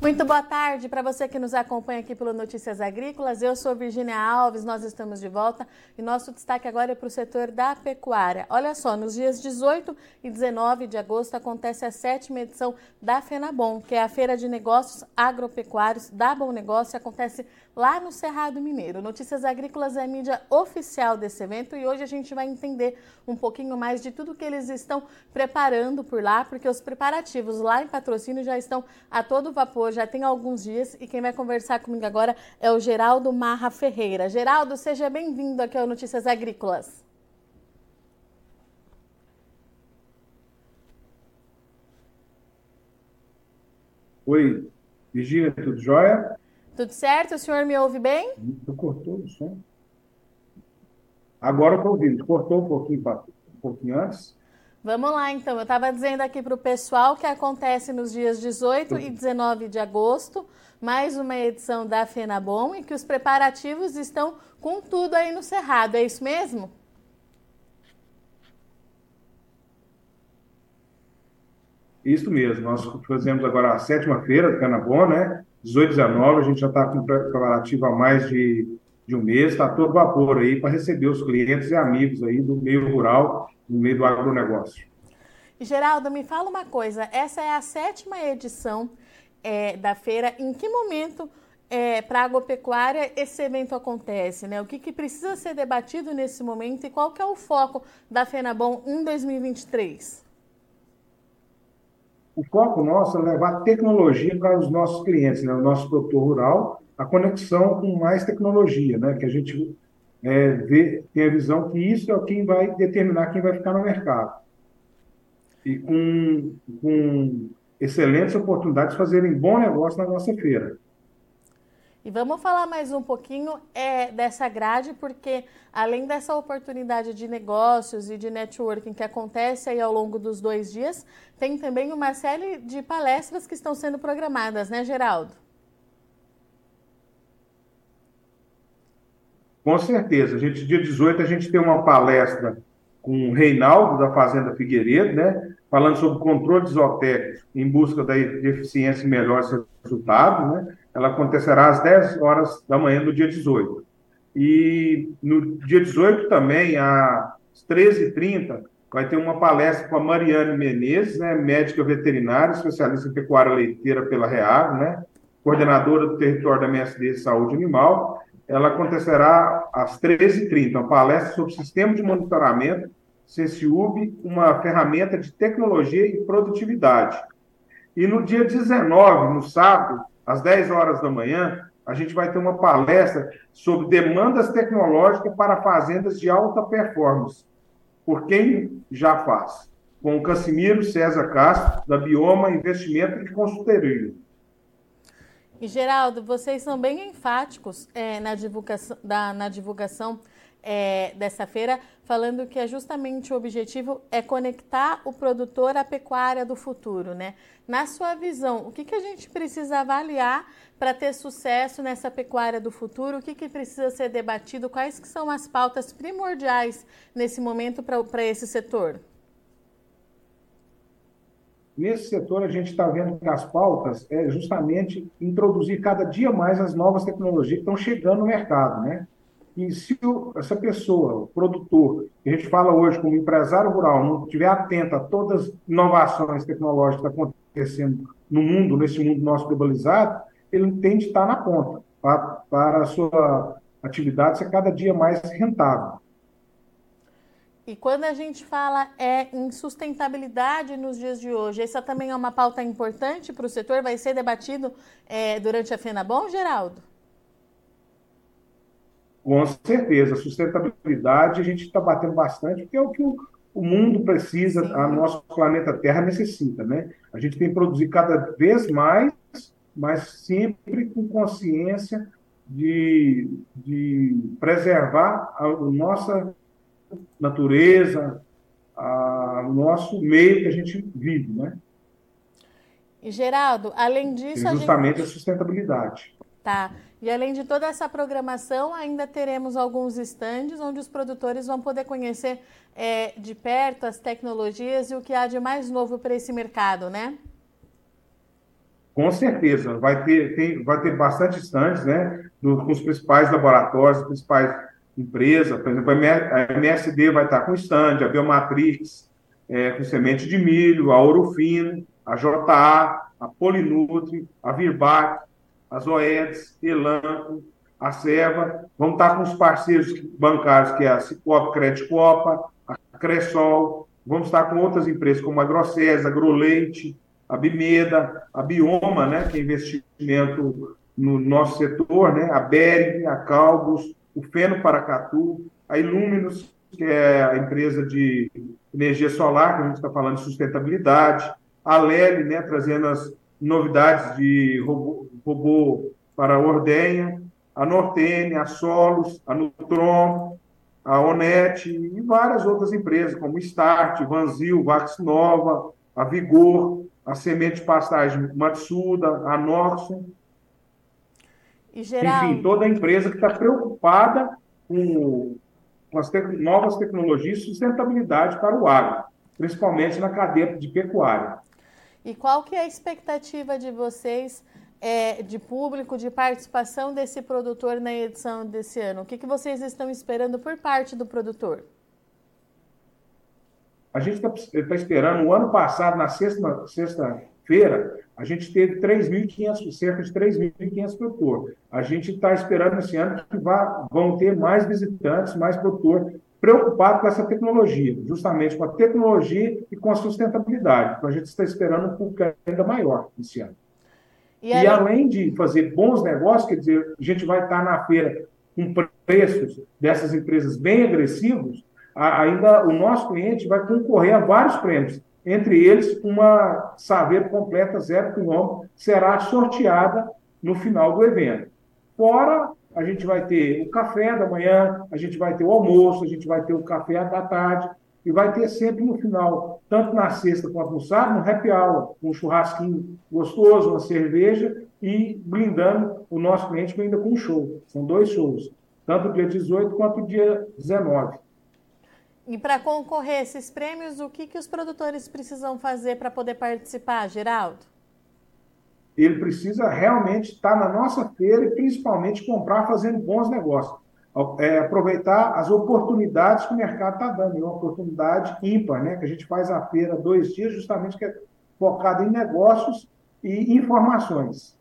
Muito boa tarde para você que nos acompanha aqui pelo Notícias Agrícolas. Eu sou Virginia Alves, nós estamos de volta e nosso destaque agora é para o setor da pecuária. Olha só, nos dias 18 e 19 de agosto acontece a sétima edição da FENABOM, que é a Feira de Negócios Agropecuários da Bom Negócio, acontece lá no Cerrado Mineiro. Notícias Agrícolas é a mídia oficial desse evento e hoje a gente vai entender um pouquinho mais de tudo que eles estão preparando por lá, porque os preparativos lá em patrocínio já estão a todo vapor já tem alguns dias e quem vai conversar comigo agora é o Geraldo Marra Ferreira. Geraldo, seja bem-vindo aqui ao Notícias Agrícolas. Oi, Virginia, tudo jóia? Tudo certo? O senhor me ouve bem? Tu cortou o som. Agora eu estou ouvindo. Cortou um pouquinho, um pouquinho antes. Vamos lá, então. Eu estava dizendo aqui para o pessoal que acontece nos dias 18 e 19 de agosto, mais uma edição da FENABOM e que os preparativos estão com tudo aí no Cerrado. É isso mesmo? Isso mesmo. Nós fazemos agora a sétima feira do Canabom, né? 18 e 19, a gente já está com preparativo há mais de, de um mês, está todo vapor aí para receber os clientes e amigos aí do meio rural no meio do agronegócio. Geraldo, me fala uma coisa: essa é a sétima edição é, da feira. Em que momento é, para a agropecuária esse evento acontece? Né? O que, que, precisa ser debatido nesse momento e qual que é o foco da FENABOM em 2023? O foco nosso é levar tecnologia para os nossos clientes, né? o nosso produtor rural, a conexão com mais tecnologia, né? que a gente é, ver, ter a visão que isso é quem vai determinar quem vai ficar no mercado. E com, com excelentes oportunidades de fazerem bom negócio na nossa feira. E vamos falar mais um pouquinho é, dessa grade, porque além dessa oportunidade de negócios e de networking que acontece aí ao longo dos dois dias, tem também uma série de palestras que estão sendo programadas, né, Geraldo? Com certeza. A gente, dia 18, a gente tem uma palestra com o Reinaldo, da Fazenda Figueiredo, né? Falando sobre controle de zootecnia em busca da eficiência e melhores resultados, né? Ela acontecerá às 10 horas da manhã do dia 18. E no dia 18 também, às 13h30, vai ter uma palestra com a Mariane Menezes, né? Médica veterinária, especialista em pecuária leiteira pela REAG, né? Coordenadora do território da MSD de Saúde Animal, ela acontecerá às 13h30, uma palestra sobre sistema de monitoramento CSUB, uma ferramenta de tecnologia e produtividade. E no dia 19, no sábado, às 10 horas da manhã, a gente vai ter uma palestra sobre demandas tecnológicas para fazendas de alta performance, por quem já faz, com o César Castro, da Bioma Investimento e Consultoria. E Geraldo, vocês são bem enfáticos é, na divulgação, da, na divulgação é, dessa feira, falando que é justamente o objetivo é conectar o produtor à pecuária do futuro, né? Na sua visão, o que, que a gente precisa avaliar para ter sucesso nessa pecuária do futuro? O que, que precisa ser debatido? Quais que são as pautas primordiais nesse momento para esse setor? Nesse setor, a gente está vendo que as pautas é justamente introduzir cada dia mais as novas tecnologias que estão chegando no mercado, né? E se o, essa pessoa, o produtor, que a gente fala hoje como empresário rural, não estiver atento a todas as inovações tecnológicas que acontecendo no mundo, nesse mundo nosso globalizado, ele tem de estar na ponta para, para a sua atividade ser cada dia mais rentável. E quando a gente fala é, em sustentabilidade nos dias de hoje, essa também é uma pauta importante para o setor? Vai ser debatido é, durante a FENABOM, Geraldo? Com certeza. Sustentabilidade a gente está batendo bastante, porque é o que o, o mundo precisa, Sim. a nosso planeta Terra necessita. Né? A gente tem que produzir cada vez mais, mas sempre com consciência de, de preservar a, a nossa natureza, o nosso meio que a gente vive, né? E Geraldo, além disso, e justamente a, gente... a sustentabilidade. Tá. E além de toda essa programação, ainda teremos alguns estandes onde os produtores vão poder conhecer é, de perto as tecnologias e o que há de mais novo para esse mercado, né? Com certeza, vai ter, tem, vai ter bastante estandes, né, do, com os principais laboratórios, as principais empresas, por exemplo, a MSD vai estar com stand, a Biomatrix, é, com semente de milho, a Ourofino, a JA, a Polinutri, a Virbac, as OEDs, Elanco, a Seva, vamos estar com os parceiros bancários, que é a Cicobi Crédito Copa, a Cressol, vamos estar com outras empresas como a Grosses, a Groleite, a Bimeda, a Bioma, né, que é investimento no nosso setor, né, a Bering, a Calbos, o Feno Paracatu, a Iluminus, que é a empresa de energia solar, que a gente está falando de sustentabilidade, a Lely, né, trazendo as novidades de robô, robô para a ordenha, a Nortene, a Solos, a Nutron, a Onet e várias outras empresas, como Start, Vanzil, Vax Nova, a Vigor, a Semente Pastagem Matsuda, a Norson. Geral... Enfim, toda a empresa que está preocupada com, com as te... novas tecnologias e sustentabilidade para o agro, principalmente na cadeia de pecuária. E qual que é a expectativa de vocês é, de público, de participação desse produtor na edição desse ano? O que, que vocês estão esperando por parte do produtor? A gente está tá esperando, o ano passado, na sexta-feira, sexta a gente teve 3.500, cerca de 3.500 produtores. A gente está esperando esse ano que vá, vão ter mais visitantes, mais produtor preocupado com essa tecnologia, justamente com a tecnologia e com a sustentabilidade. Então, a gente está esperando um público ainda maior esse ano. E, e além de fazer bons negócios, quer dizer, a gente vai estar na feira com preços dessas empresas bem agressivos, ainda o nosso cliente vai concorrer a vários prêmios. Entre eles, uma Saveiro completa zero quilômetro será sorteada no final do evento. Fora, a gente vai ter o café da manhã, a gente vai ter o almoço, a gente vai ter o café da tarde, e vai ter sempre no final, tanto na sexta quanto no sábado, um happy hour, um churrasquinho gostoso, uma cerveja e blindando o nosso cliente ainda com um show. São dois shows, tanto dia 18 quanto dia 19. E para concorrer a esses prêmios, o que, que os produtores precisam fazer para poder participar, Geraldo? Ele precisa realmente estar na nossa feira e principalmente comprar fazendo bons negócios é, aproveitar as oportunidades que o mercado está dando, e uma oportunidade ímpar, né? que a gente faz a feira dois dias, justamente que é focada em negócios e informações.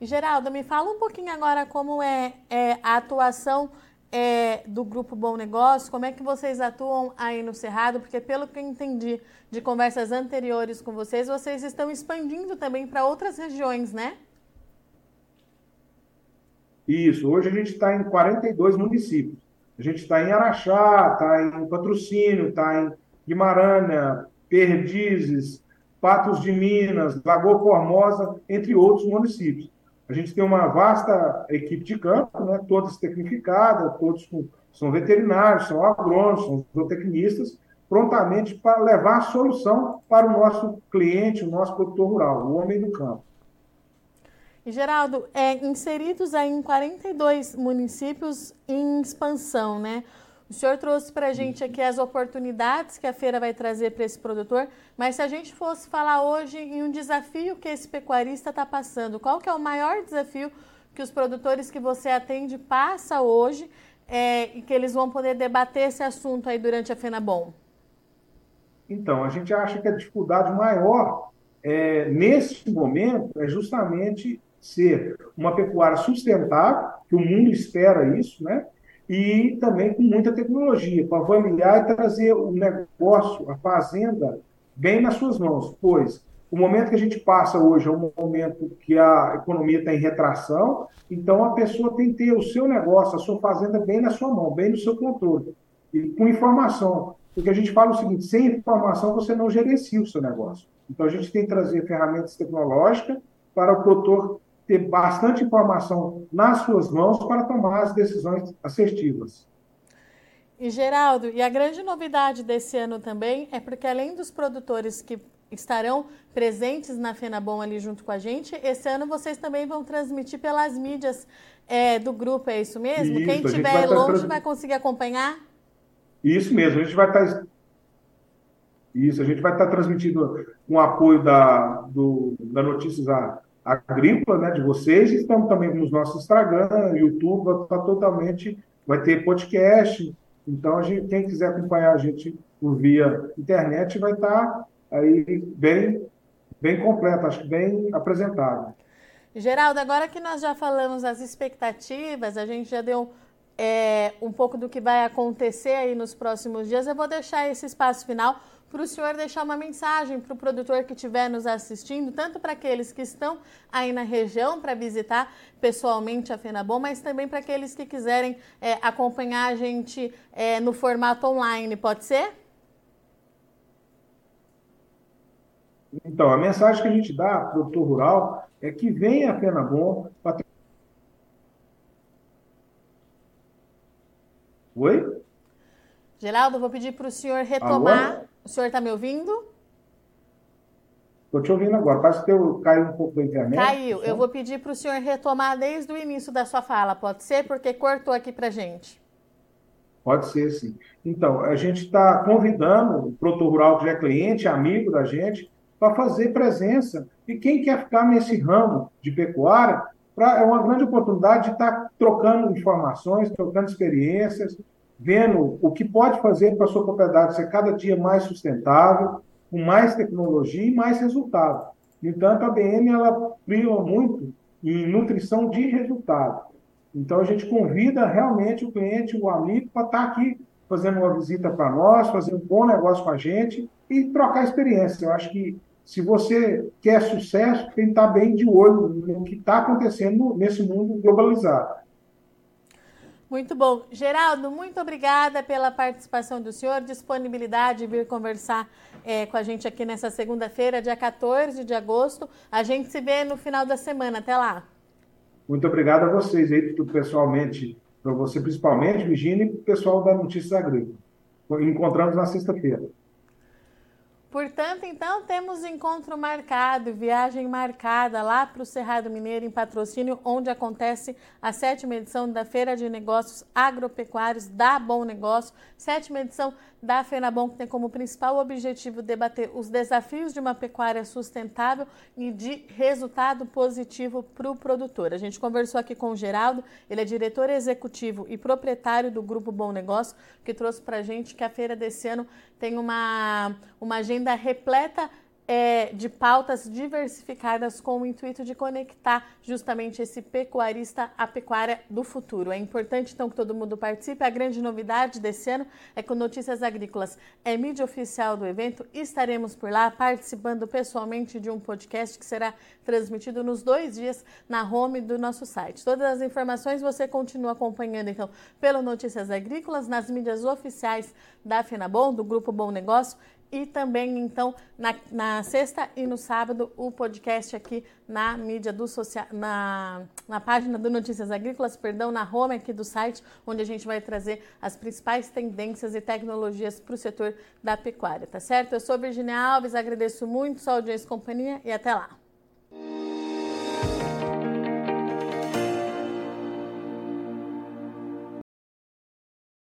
Geraldo, me fala um pouquinho agora como é, é a atuação é, do Grupo Bom Negócio, como é que vocês atuam aí no Cerrado, porque pelo que eu entendi de conversas anteriores com vocês, vocês estão expandindo também para outras regiões, né? Isso, hoje a gente está em 42 municípios. A gente está em Araxá, está em Patrocínio, está em Guimarães, Perdizes, Patos de Minas, Lagoa Formosa, entre outros municípios. A gente tem uma vasta equipe de campo, né, todas tecnificadas, todos com, são veterinários, são agrônomos, são zootecnistas, prontamente para levar a solução para o nosso cliente, o nosso produtor rural, o homem do campo. Geraldo, é, inseridos aí em 42 municípios em expansão, né? O senhor trouxe para a gente aqui as oportunidades que a feira vai trazer para esse produtor, mas se a gente fosse falar hoje em um desafio que esse pecuarista está passando, qual que é o maior desafio que os produtores que você atende passa hoje é, e que eles vão poder debater esse assunto aí durante a FenaBom? Então, a gente acha que a dificuldade maior é, nesse momento é justamente ser uma pecuária sustentável, que o mundo espera isso, né? E também com muita tecnologia, para avaliar e trazer o negócio, a fazenda, bem nas suas mãos, pois o momento que a gente passa hoje é um momento que a economia está em retração, então a pessoa tem que ter o seu negócio, a sua fazenda bem na sua mão, bem no seu controle, e com informação. Porque a gente fala o seguinte: sem informação você não gerencia o seu negócio. Então a gente tem que trazer ferramentas tecnológicas para o produtor ter bastante informação nas suas mãos para tomar as decisões assertivas. E Geraldo, e a grande novidade desse ano também é porque além dos produtores que estarão presentes na FenaBom ali junto com a gente, esse ano vocês também vão transmitir pelas mídias é, do grupo, é isso mesmo? Isso, Quem estiver longe trans... vai conseguir acompanhar? Isso mesmo, a gente vai estar Isso, a gente vai estar transmitindo com o apoio da, do, da Notícias Agrícola, né, de vocês, estamos também nos nossos Instagram, YouTube, estar totalmente, vai ter podcast, então a gente, quem quiser acompanhar a gente por via internet vai estar aí bem, bem completo, acho que bem apresentado. Geraldo, agora que nós já falamos as expectativas, a gente já deu é, um pouco do que vai acontecer aí nos próximos dias, eu vou deixar esse espaço final para o senhor deixar uma mensagem para o produtor que estiver nos assistindo, tanto para aqueles que estão aí na região para visitar pessoalmente a Fenabom, mas também para aqueles que quiserem é, acompanhar a gente é, no formato online, pode ser? Então, a mensagem que a gente dá para o produtor rural é que venha a Fenabom para. Oi? Geraldo, vou pedir para o senhor retomar. Alô? O senhor está me ouvindo? Estou te ouvindo agora. Parece que eu caiu um pouco da internet. Caiu. Eu vou pedir para o senhor retomar desde o início da sua fala, pode ser? Porque cortou aqui para gente. Pode ser, sim. Então, a gente está convidando o produtor rural que já é cliente, amigo da gente, para fazer presença. E quem quer ficar nesse ramo de pecuária, pra, é uma grande oportunidade de estar tá trocando informações, trocando experiências, vendo o que pode fazer para a sua propriedade ser cada dia mais sustentável, com mais tecnologia e mais resultado. No entanto, a BM ela brilha muito em nutrição de resultado. Então, a gente convida realmente o cliente, o amigo, para estar aqui fazendo uma visita para nós, fazer um bom negócio com a gente e trocar experiência. Eu acho que se você quer sucesso, tem que estar bem de olho no que está acontecendo nesse mundo globalizado. Muito bom. Geraldo, muito obrigada pela participação do senhor, disponibilidade de vir conversar é, com a gente aqui nessa segunda-feira, dia 14 de agosto. A gente se vê no final da semana. Até lá. Muito obrigado a vocês aí, pessoalmente, para você principalmente, Virginia, e o pessoal da Notícias Agrícolas. Encontramos na sexta-feira. Portanto, então, temos encontro marcado, viagem marcada lá para o Cerrado Mineiro, em patrocínio, onde acontece a sétima edição da Feira de Negócios Agropecuários da Bom Negócio, sétima edição da FENABOM, que tem como principal objetivo debater os desafios de uma pecuária sustentável e de resultado positivo para o produtor. A gente conversou aqui com o Geraldo, ele é diretor executivo e proprietário do Grupo Bom Negócio, que trouxe para a gente que a feira desse ano tem uma, uma agenda repleta é, de pautas diversificadas com o intuito de conectar justamente esse pecuarista à pecuária do futuro. É importante então que todo mundo participe. A grande novidade desse ano é que o Notícias Agrícolas é mídia oficial do evento. Estaremos por lá participando pessoalmente de um podcast que será transmitido nos dois dias na home do nosso site. Todas as informações você continua acompanhando então pelo Notícias Agrícolas nas mídias oficiais da FENABOM, do Grupo Bom Negócio e também, então, na, na, sexta e no sábado, o podcast aqui na mídia do social, na, na página do Notícias Agrícolas, perdão, na home aqui do site, onde a gente vai trazer as principais tendências e tecnologias para o setor da pecuária, tá certo? Eu sou Virginia Alves, agradeço muito sua audiência e companhia e até lá.